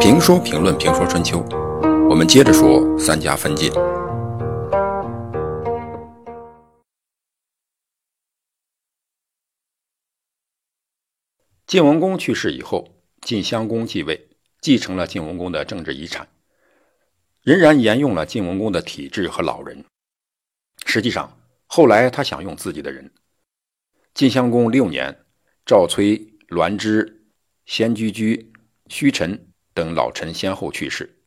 评说评论评说春秋，我们接着说三家分晋。晋文公去世以后，晋襄公继位，继承了晋文公的政治遗产，仍然沿用了晋文公的体制和老人。实际上，后来他想用自己的人。晋襄公六年，赵崔、栾枝、先居居、胥臣等老臣先后去世。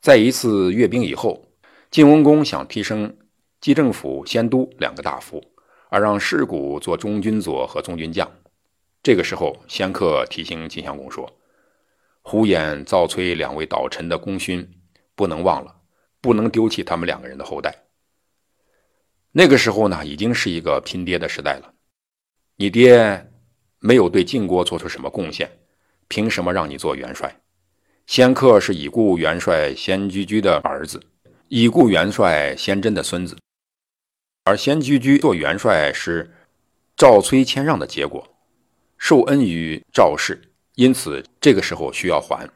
在一次阅兵以后，晋文公想提升冀政府、先都两个大夫，而让士古做中军佐和中军将。这个时候，先客提醒晋襄公说：“胡衍、赵崔两位导臣的功勋不能忘了，不能丢弃他们两个人的后代。”那个时候呢，已经是一个拼爹的时代了。你爹没有对晋国做出什么贡献，凭什么让你做元帅？先客是已故元帅先居居的儿子，已故元帅先真的孙子，而先居居做元帅是赵崔谦让的结果，受恩于赵氏，因此这个时候需要还。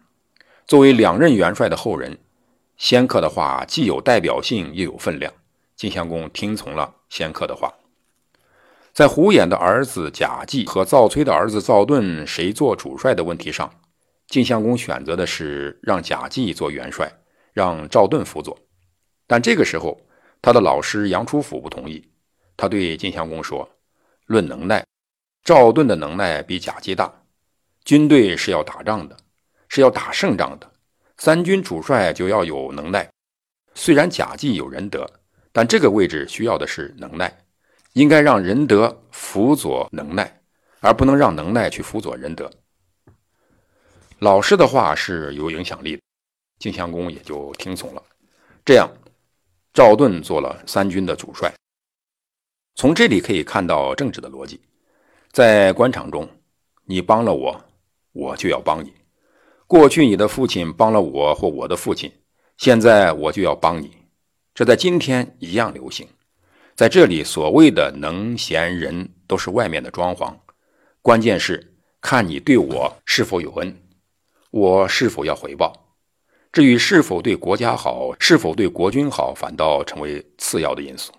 作为两任元帅的后人，先客的话既有代表性，又有分量。晋襄公听从了先客的话，在胡衍的儿子贾季和赵崔的儿子赵盾谁做主帅的问题上，晋襄公选择的是让贾季做元帅，让赵盾辅佐。但这个时候，他的老师杨初甫不同意。他对晋襄公说：“论能耐，赵盾的能耐比贾季大。军队是要打仗的，是要打胜仗的。三军主帅就要有能耐。虽然贾季有仁德。”但这个位置需要的是能耐，应该让仁德辅佐能耐，而不能让能耐去辅佐仁德。老师的话是有影响力的，晋襄公也就听从了。这样，赵盾做了三军的主帅。从这里可以看到政治的逻辑，在官场中，你帮了我，我就要帮你。过去你的父亲帮了我或我的父亲，现在我就要帮你。这在今天一样流行，在这里所谓的能贤人都是外面的装潢，关键是看你对我是否有恩，我是否要回报。至于是否对国家好，是否对国君好，反倒成为次要的因素。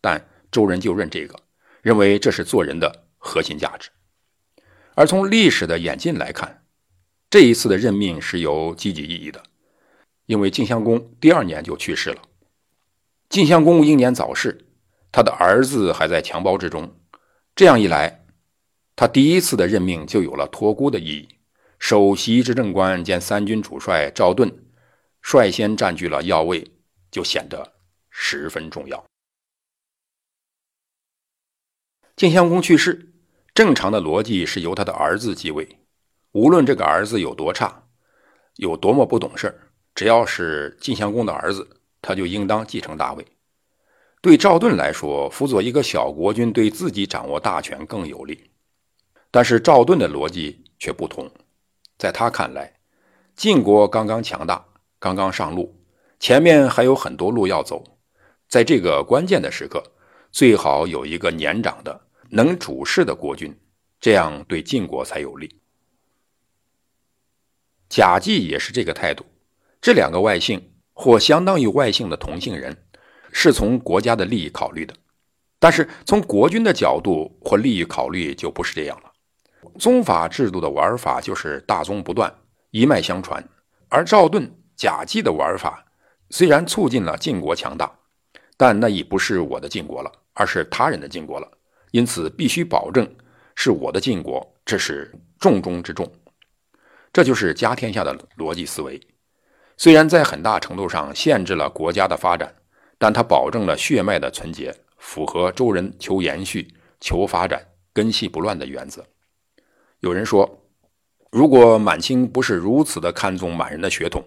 但周人就认这个，认为这是做人的核心价值。而从历史的演进来看，这一次的任命是有积极意义的，因为晋襄公第二年就去世了。晋襄公英年早逝，他的儿子还在襁褓之中。这样一来，他第一次的任命就有了托孤的意义。首席执政官兼三军主帅赵盾率先占据了要位，就显得十分重要。晋襄公去世，正常的逻辑是由他的儿子继位。无论这个儿子有多差，有多么不懂事只要是晋襄公的儿子。他就应当继承大位。对赵盾来说，辅佐一个小国君，对自己掌握大权更有利。但是赵盾的逻辑却不同，在他看来，晋国刚刚强大，刚刚上路，前面还有很多路要走。在这个关键的时刻，最好有一个年长的、能主事的国君，这样对晋国才有利。贾季也是这个态度。这两个外姓。或相当于外姓的同姓人，是从国家的利益考虑的，但是从国君的角度或利益考虑就不是这样了。宗法制度的玩法就是大宗不断，一脉相传。而赵盾、贾季的玩法虽然促进了晋国强大，但那已不是我的晋国了，而是他人的晋国了。因此，必须保证是我的晋国，这是重中之重。这就是家天下的逻辑思维。虽然在很大程度上限制了国家的发展，但它保证了血脉的纯洁，符合周人求延续、求发展、根系不乱的原则。有人说，如果满清不是如此的看重满人的血统，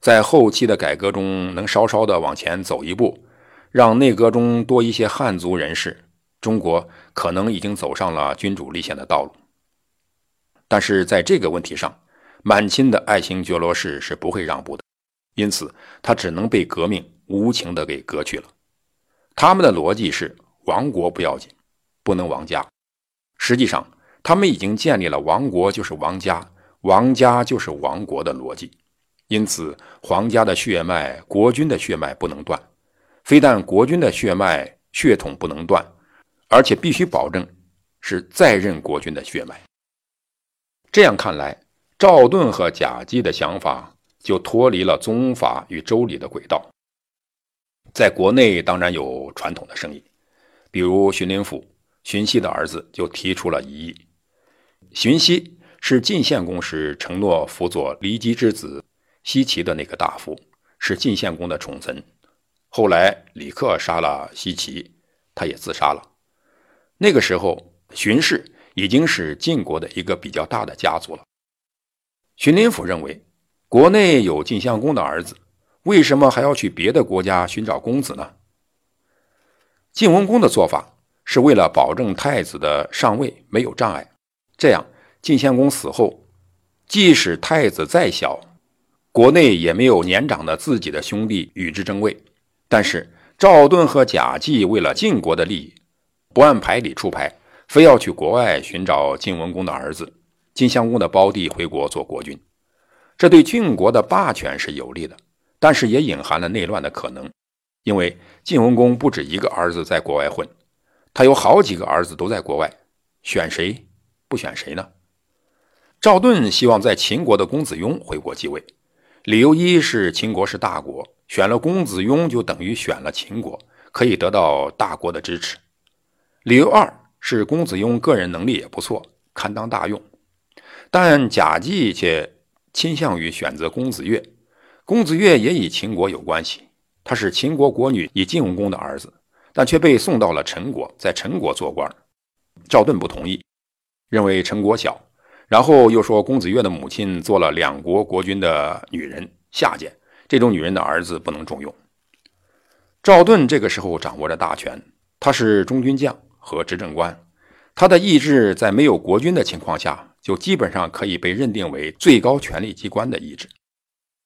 在后期的改革中能稍稍的往前走一步，让内阁中多一些汉族人士，中国可能已经走上了君主立宪的道路。但是在这个问题上，满清的爱新觉罗氏是不会让步的。因此，他只能被革命无情的给革去了。他们的逻辑是：亡国不要紧，不能亡家。实际上，他们已经建立了亡国就是亡家，亡家就是亡国的逻辑。因此皇家的血脉、国君的血脉不能断。非但国君的血脉血统不能断，而且必须保证是在任国君的血脉。这样看来，赵盾和贾姬的想法就脱离了宗法与周礼的轨道。在国内当然有传统的声音，比如荀林甫荀息的儿子就提出了异议。荀息是晋献公时承诺辅佐骊姬之子奚齐的那个大夫，是晋献公的宠臣。后来，李克杀了西岐，他也自杀了。那个时候，荀氏已经是晋国的一个比较大的家族了。荀林甫认为，国内有晋襄公的儿子，为什么还要去别的国家寻找公子呢？晋文公的做法是为了保证太子的上位没有障碍，这样晋献公死后，即使太子再小，国内也没有年长的自己的兄弟与之争位。但是赵盾和贾季为了晋国的利益，不按牌理出牌，非要去国外寻找晋文公的儿子晋襄公的胞弟回国做国君，这对晋国的霸权是有利的，但是也隐含了内乱的可能，因为晋文公不止一个儿子在国外混，他有好几个儿子都在国外，选谁不选谁呢？赵盾希望在秦国的公子雍回国继位，理由一是秦国是大国。选了公子雍，就等于选了秦国，可以得到大国的支持。理由二是公子雍个人能力也不错，堪当大用。但贾季却倾向于选择公子越。公子越也与秦国有关系，他是秦国国女以晋文公的儿子，但却被送到了陈国，在陈国做官。赵盾不同意，认为陈国小，然后又说公子越的母亲做了两国国君的女人下贱。这种女人的儿子不能重用。赵盾这个时候掌握着大权，他是中军将和执政官，他的意志在没有国君的情况下，就基本上可以被认定为最高权力机关的意志。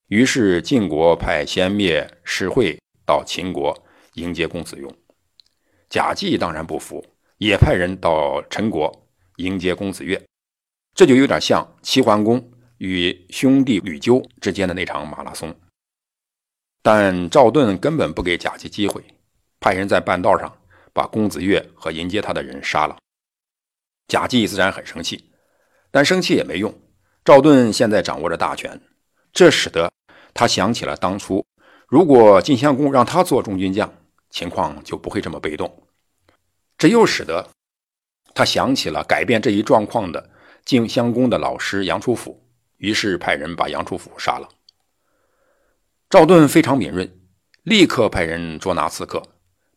于是晋国派先灭石惠到秦国迎接公子雍，贾季当然不服，也派人到陈国迎接公子越。这就有点像齐桓公与兄弟吕纠之间的那场马拉松。但赵盾根本不给贾姬机会，派人在半道上把公子越和迎接他的人杀了。贾姬自然很生气，但生气也没用。赵盾现在掌握着大权，这使得他想起了当初，如果晋襄公让他做中军将，情况就不会这么被动。这又使得他想起了改变这一状况的晋襄公的老师杨楚甫，于是派人把杨楚甫杀了。赵盾非常敏锐，立刻派人捉拿刺客，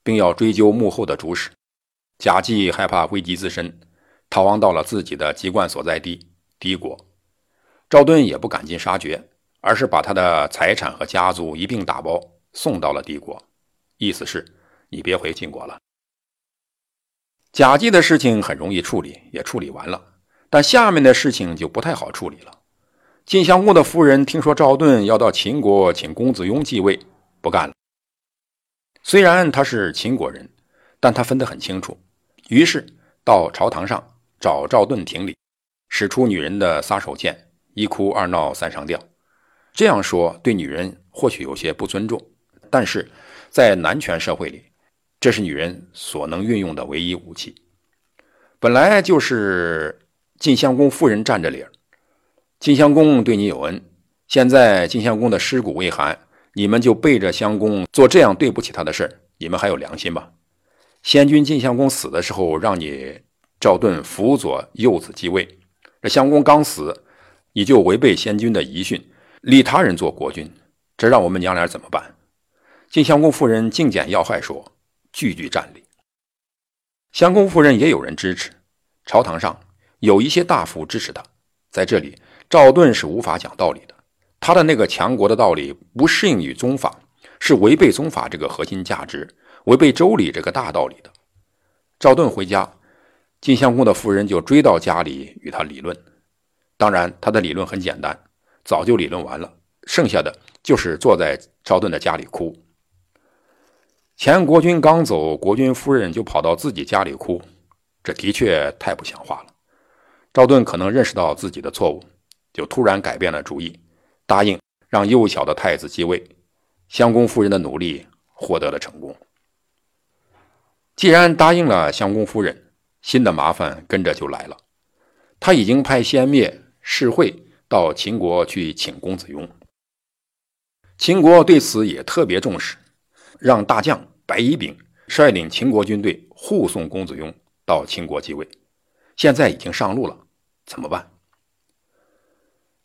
并要追究幕后的主使。贾季害怕危及自身，逃亡到了自己的籍贯所在地敌国。赵盾也不赶尽杀绝，而是把他的财产和家族一并打包送到了敌国，意思是你别回晋国了。贾季的事情很容易处理，也处理完了，但下面的事情就不太好处理了。晋襄公的夫人听说赵盾要到秦国请公子雍继位，不干了。虽然他是秦国人，但他分得很清楚，于是到朝堂上找赵盾听礼，使出女人的撒手锏：一哭二闹三上吊。这样说对女人或许有些不尊重，但是在男权社会里，这是女人所能运用的唯一武器。本来就是晋襄公夫人占着理儿。晋襄公对你有恩，现在晋襄公的尸骨未寒，你们就背着襄公做这样对不起他的事儿，你们还有良心吗？先君晋襄公死的时候，让你赵盾辅佐幼子继位，这襄公刚死，你就违背先君的遗训，立他人做国君，这让我们娘俩怎么办？晋襄公夫人敬简要害说，句句占理。襄公夫人也有人支持，朝堂上有一些大夫支持他，在这里。赵盾是无法讲道理的，他的那个强国的道理不适应于宗法，是违背宗法这个核心价值，违背周礼这个大道理的。赵盾回家，晋襄公的夫人就追到家里与他理论。当然，他的理论很简单，早就理论完了，剩下的就是坐在赵盾的家里哭。前国君刚走，国君夫人就跑到自己家里哭，这的确太不像话了。赵盾可能认识到自己的错误。就突然改变了主意，答应让幼小的太子继位。襄公夫人的努力获得了成功。既然答应了襄公夫人，新的麻烦跟着就来了。他已经派先灭、士会到秦国去请公子雍。秦国对此也特别重视，让大将白乙丙率领秦国军队护送公子雍到秦国继位。现在已经上路了，怎么办？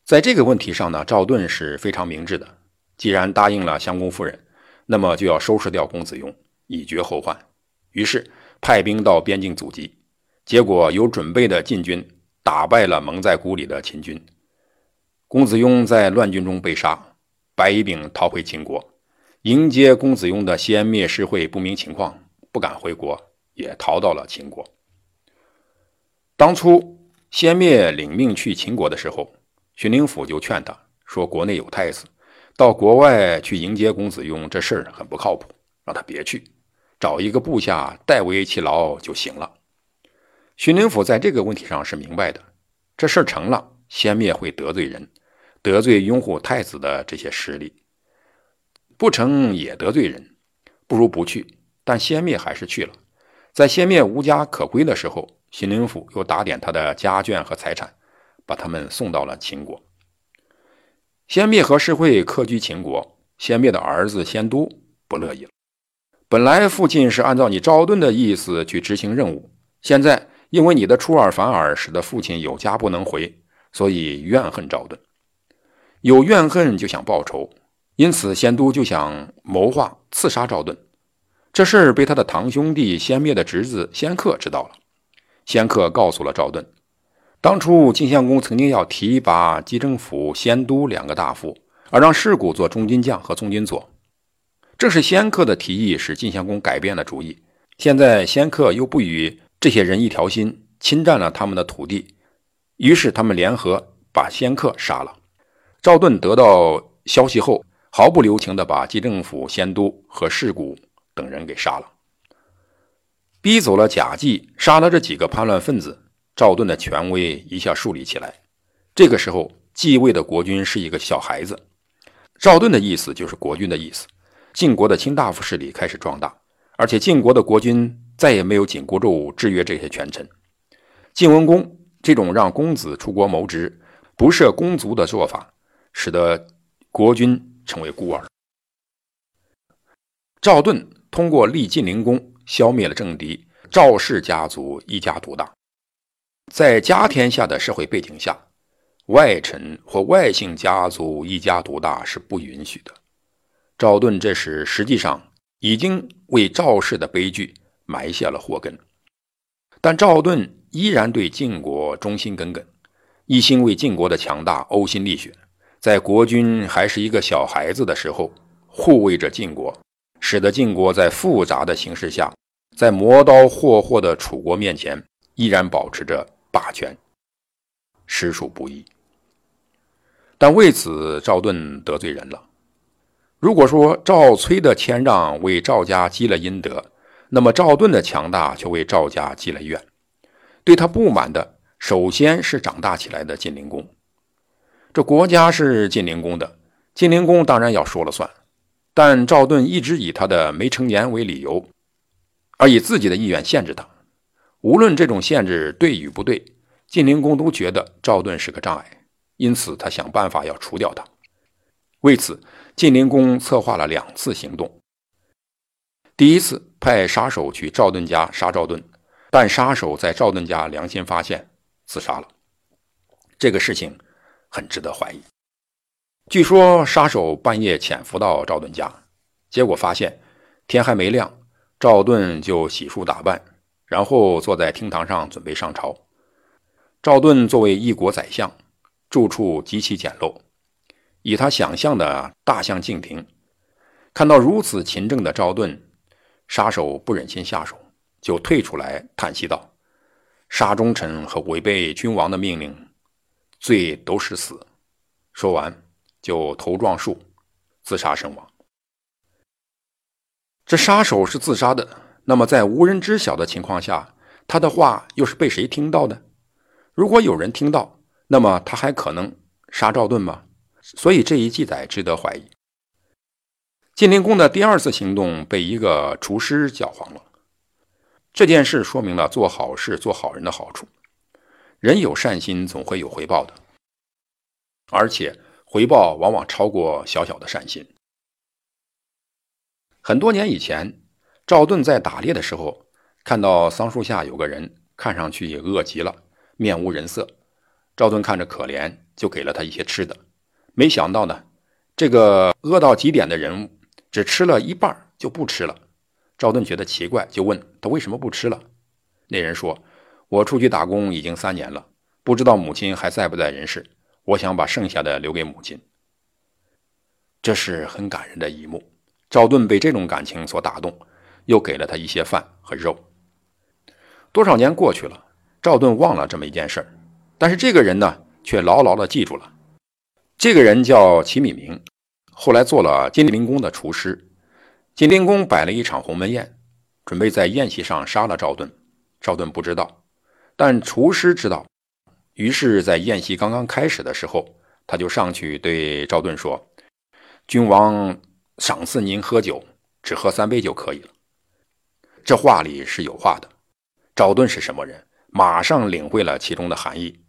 在这个问题上呢，赵盾是非常明智的。既然答应了襄公夫人，那么就要收拾掉公子雍，以绝后患。于是派兵到边境阻击，结果有准备的晋军打败了蒙在鼓里的秦军。公子雍在乱军中被杀，白乙丙逃回秦国，迎接公子雍的先灭世会不明情况，不敢回国，也逃到了秦国。当初先灭领命去秦国的时候。荀林甫就劝他说：“国内有太子，到国外去迎接公子雍，这事儿很不靠谱，让他别去，找一个部下代为其劳就行了。”荀林甫在这个问题上是明白的，这事儿成了，先灭会得罪人，得罪拥护太子的这些势力；不成也得罪人，不如不去。但先灭还是去了，在先灭无家可归的时候，荀林甫又打点他的家眷和财产。把他们送到了秦国。先灭和世会客居秦国，先灭的儿子先都不乐意了。本来父亲是按照你赵盾的意思去执行任务，现在因为你的出尔反尔，使得父亲有家不能回，所以怨恨赵盾。有怨恨就想报仇，因此先都就想谋划刺杀赵盾。这事儿被他的堂兄弟先灭的侄子先克知道了，先克告诉了赵盾。当初晋襄公曾经要提拔姬政府、先都两个大夫，而让士古做中军将和中军佐。正是先克的提议使晋襄公改变了主意。现在先克又不与这些人一条心，侵占了他们的土地，于是他们联合把先克杀了。赵盾得到消息后，毫不留情地把姬政府、先都和士谷等人给杀了，逼走了贾季，杀了这几个叛乱分子。赵盾的权威一下树立起来。这个时候，继位的国君是一个小孩子。赵盾的意思就是国君的意思。晋国的卿大夫势力开始壮大，而且晋国的国君再也没有紧箍咒制约这些权臣。晋文公这种让公子出国谋职、不设公族的做法，使得国君成为孤儿。赵盾通过立晋灵公，消灭了政敌赵氏家族一家独大。在家天下的社会背景下，外臣或外姓家族一家独大是不允许的。赵盾这时实际上已经为赵氏的悲剧埋下了祸根，但赵盾依然对晋国忠心耿耿，一心为晋国的强大呕心沥血。在国君还是一个小孩子的时候，护卫着晋国，使得晋国在复杂的形势下，在磨刀霍霍的楚国面前，依然保持着。霸权实属不易，但为此赵盾得罪人了。如果说赵崔的谦让为赵家积了阴德，那么赵盾的强大却为赵家积了怨。对他不满的，首先是长大起来的晋灵公。这国家是晋灵公的，晋灵公当然要说了算。但赵盾一直以他的没成年为理由，而以自己的意愿限制他。无论这种限制对与不对，晋灵公都觉得赵盾是个障碍，因此他想办法要除掉他。为此，晋灵公策划了两次行动。第一次派杀手去赵盾家杀赵盾，但杀手在赵盾家良心发现，自杀了。这个事情很值得怀疑。据说杀手半夜潜伏到赵盾家，结果发现天还没亮，赵盾就洗漱打扮。然后坐在厅堂上准备上朝。赵盾作为一国宰相，住处极其简陋。以他想象的大相径庭，看到如此勤政的赵盾，杀手不忍心下手，就退出来叹息道：“杀忠臣和违背君王的命令，罪都是死。”说完就头撞树，自杀身亡。这杀手是自杀的。那么，在无人知晓的情况下，他的话又是被谁听到的？如果有人听到，那么他还可能杀赵盾吗？所以这一记载值得怀疑。晋灵公的第二次行动被一个厨师搅黄了。这件事说明了做好事、做好人的好处。人有善心，总会有回报的，而且回报往往超过小小的善心。很多年以前，赵盾在打猎的时候，看到桑树下有个人，看上去也饿极了，面无人色。赵盾看着可怜，就给了他一些吃的。没想到呢，这个饿到极点的人物只吃了一半就不吃了。赵盾觉得奇怪，就问他为什么不吃了。那人说。我出去打工已经三年了，不知道母亲还在不在人世。我想把剩下的留给母亲。这是很感人的一幕。赵盾被这种感情所打动，又给了他一些饭和肉。多少年过去了，赵盾忘了这么一件事儿，但是这个人呢，却牢牢的记住了。这个人叫齐米明，后来做了金陵宫的厨师。金陵宫摆了一场鸿门宴，准备在宴席上杀了赵盾。赵盾不知道。但厨师知道，于是，在宴席刚刚开始的时候，他就上去对赵盾说：“君王赏赐您喝酒，只喝三杯就可以了。”这话里是有话的。赵盾是什么人？马上领会了其中的含义，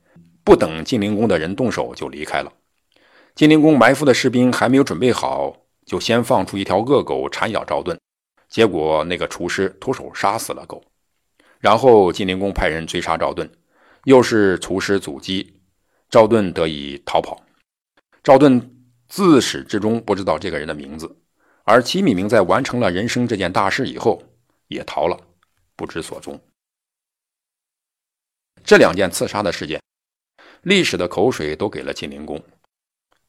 不等晋灵公的人动手，就离开了。晋灵公埋伏的士兵还没有准备好，就先放出一条恶狗缠咬赵盾，结果那个厨师徒手杀死了狗。然后晋灵公派人追杀赵盾，又是厨师阻击，赵盾得以逃跑。赵盾自始至终不知道这个人的名字，而齐闵明在完成了人生这件大事以后，也逃了，不知所踪。这两件刺杀的事件，历史的口水都给了晋灵公，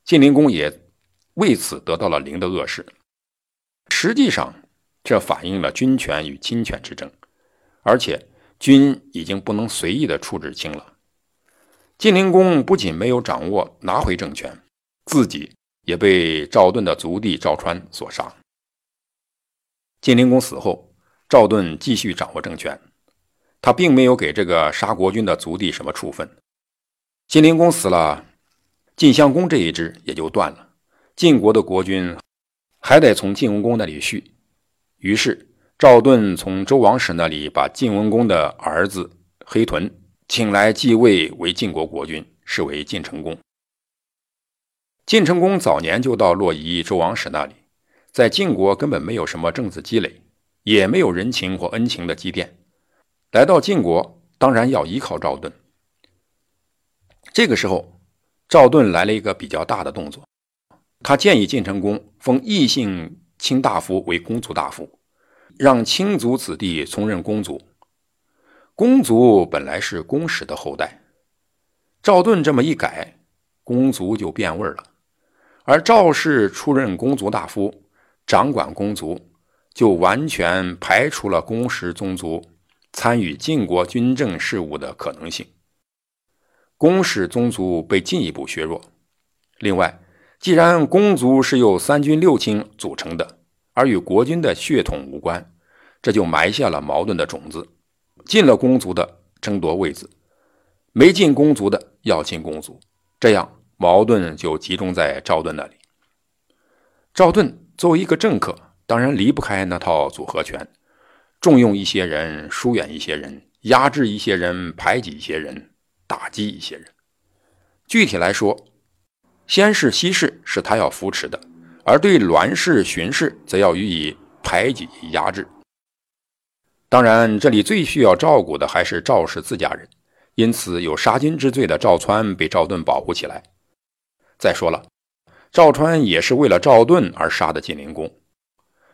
晋灵公也为此得到了灵的恶事。实际上，这反映了君权与亲权之争。而且，君已经不能随意的处置卿了。晋灵公不仅没有掌握拿回政权，自己也被赵盾的族弟赵川所杀。晋灵公死后，赵盾继续掌握政权，他并没有给这个杀国君的族弟什么处分。晋灵公死了，晋襄公这一支也就断了。晋国的国君还得从晋文公那里续，于是。赵盾从周王室那里把晋文公的儿子黑豚请来继位为晋国国君，是为晋成公。晋成公早年就到洛邑周王室那里，在晋国根本没有什么政治积累，也没有人情或恩情的积淀。来到晋国，当然要依靠赵盾。这个时候，赵盾来了一个比较大的动作，他建议晋成公封异姓卿大夫为公族大夫。让亲族子弟从任公族，公族本来是公使的后代，赵盾这么一改，公族就变味了。而赵氏出任公族大夫，掌管公族，就完全排除了公使宗族参与晋国军政事务的可能性。公使宗族被进一步削弱。另外，既然公族是由三军六卿组成的。而与国君的血统无关，这就埋下了矛盾的种子。进了公族的争夺位子，没进公族的要进公族，这样矛盾就集中在赵盾那里。赵盾作为一个政客，当然离不开那套组合拳，重用一些人，疏远一些人，压制一些人，排挤一些人，打击一些人。具体来说，先是西氏是他要扶持的。而对栾氏、荀氏，则要予以排挤压制。当然，这里最需要照顾的还是赵氏自家人，因此有杀君之罪的赵川被赵盾保护起来。再说了，赵川也是为了赵盾而杀的晋灵公，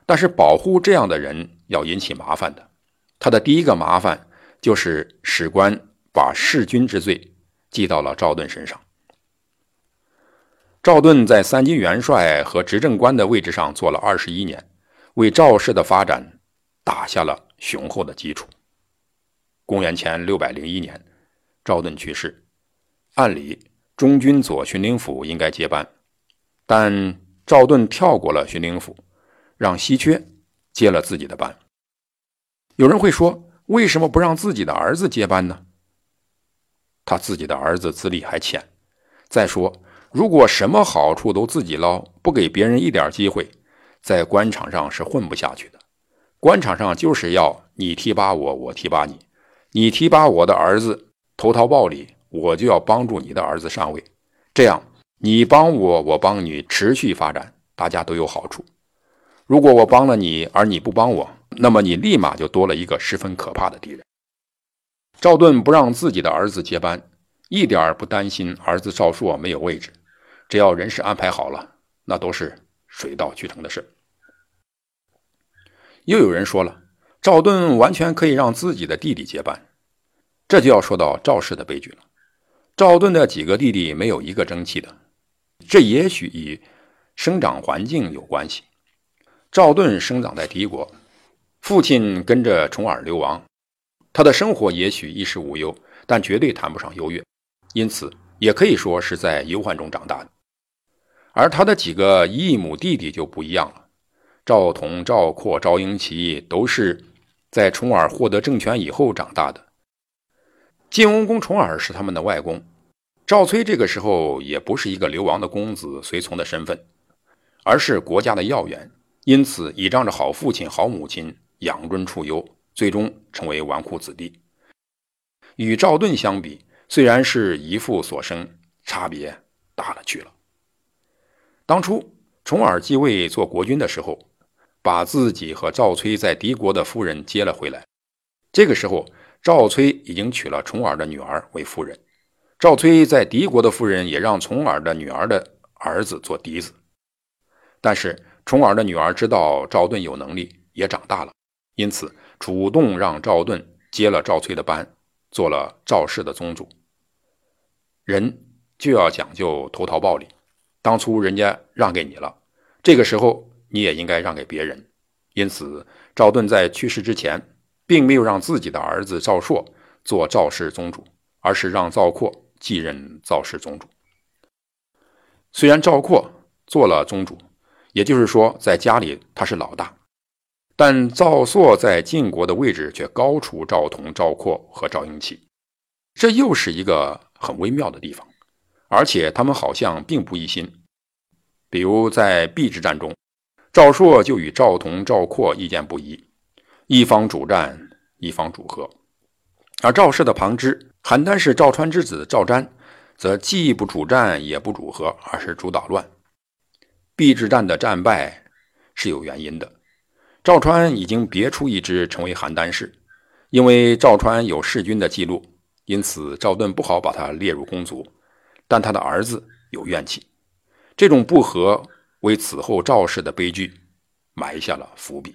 但是保护这样的人要引起麻烦的。他的第一个麻烦就是史官把弑君之罪记到了赵盾身上。赵盾在三军元帅和执政官的位置上做了二十一年，为赵氏的发展打下了雄厚的基础。公元前六百零一年，赵盾去世，按理中军左巡灵府应该接班，但赵盾跳过了巡灵府，让稀缺接了自己的班。有人会说，为什么不让自己的儿子接班呢？他自己的儿子资历还浅，再说。如果什么好处都自己捞，不给别人一点机会，在官场上是混不下去的。官场上就是要你提拔我，我提拔你，你提拔我的儿子投桃报李，我就要帮助你的儿子上位，这样你帮我，我帮你，持续发展，大家都有好处。如果我帮了你，而你不帮我，那么你立马就多了一个十分可怕的敌人。赵盾不让自己的儿子接班，一点不担心儿子赵朔没有位置。只要人事安排好了，那都是水到渠成的事。又有人说了，赵盾完全可以让自己的弟弟接班，这就要说到赵氏的悲剧了。赵盾的几个弟弟没有一个争气的，这也许与生长环境有关系。赵盾生长在敌国，父亲跟着重耳流亡，他的生活也许衣食无忧，但绝对谈不上优越，因此也可以说是在忧患中长大的。而他的几个异母弟弟就不一样了，赵同、赵括、赵婴齐都是在重耳获得政权以后长大的。晋文公重耳是他们的外公，赵崔这个时候也不是一个流亡的公子随从的身份，而是国家的要员，因此倚仗着好父亲、好母亲养尊处优，最终成为纨绔子弟。与赵盾相比，虽然是姨父所生，差别大了去了。当初重耳继位做国君的时候，把自己和赵崔在敌国的夫人接了回来。这个时候，赵崔已经娶了重耳的女儿为夫人。赵崔在敌国的夫人也让重耳的女儿的儿子做嫡子。但是重耳的女儿知道赵盾有能力，也长大了，因此主动让赵盾接了赵崔的班，做了赵氏的宗主。人就要讲究投桃报李。当初人家让给你了，这个时候你也应该让给别人。因此，赵盾在去世之前，并没有让自己的儿子赵朔做赵氏宗主，而是让赵括继任赵氏宗主。虽然赵括做了宗主，也就是说在家里他是老大，但赵朔在晋国的位置却高出赵同、赵括和赵婴齐，这又是一个很微妙的地方。而且他们好像并不一心，比如在邲之战中，赵朔就与赵同、赵括意见不一，一方主战，一方主和；而赵氏的旁支邯郸氏赵川之子赵瞻，则既不主战，也不主和，而是主捣乱。邲之战的战败是有原因的，赵川已经别出一支成为邯郸氏，因为赵川有弑君的记录，因此赵盾不好把他列入公族。但他的儿子有怨气，这种不和为此后赵氏的悲剧埋下了伏笔。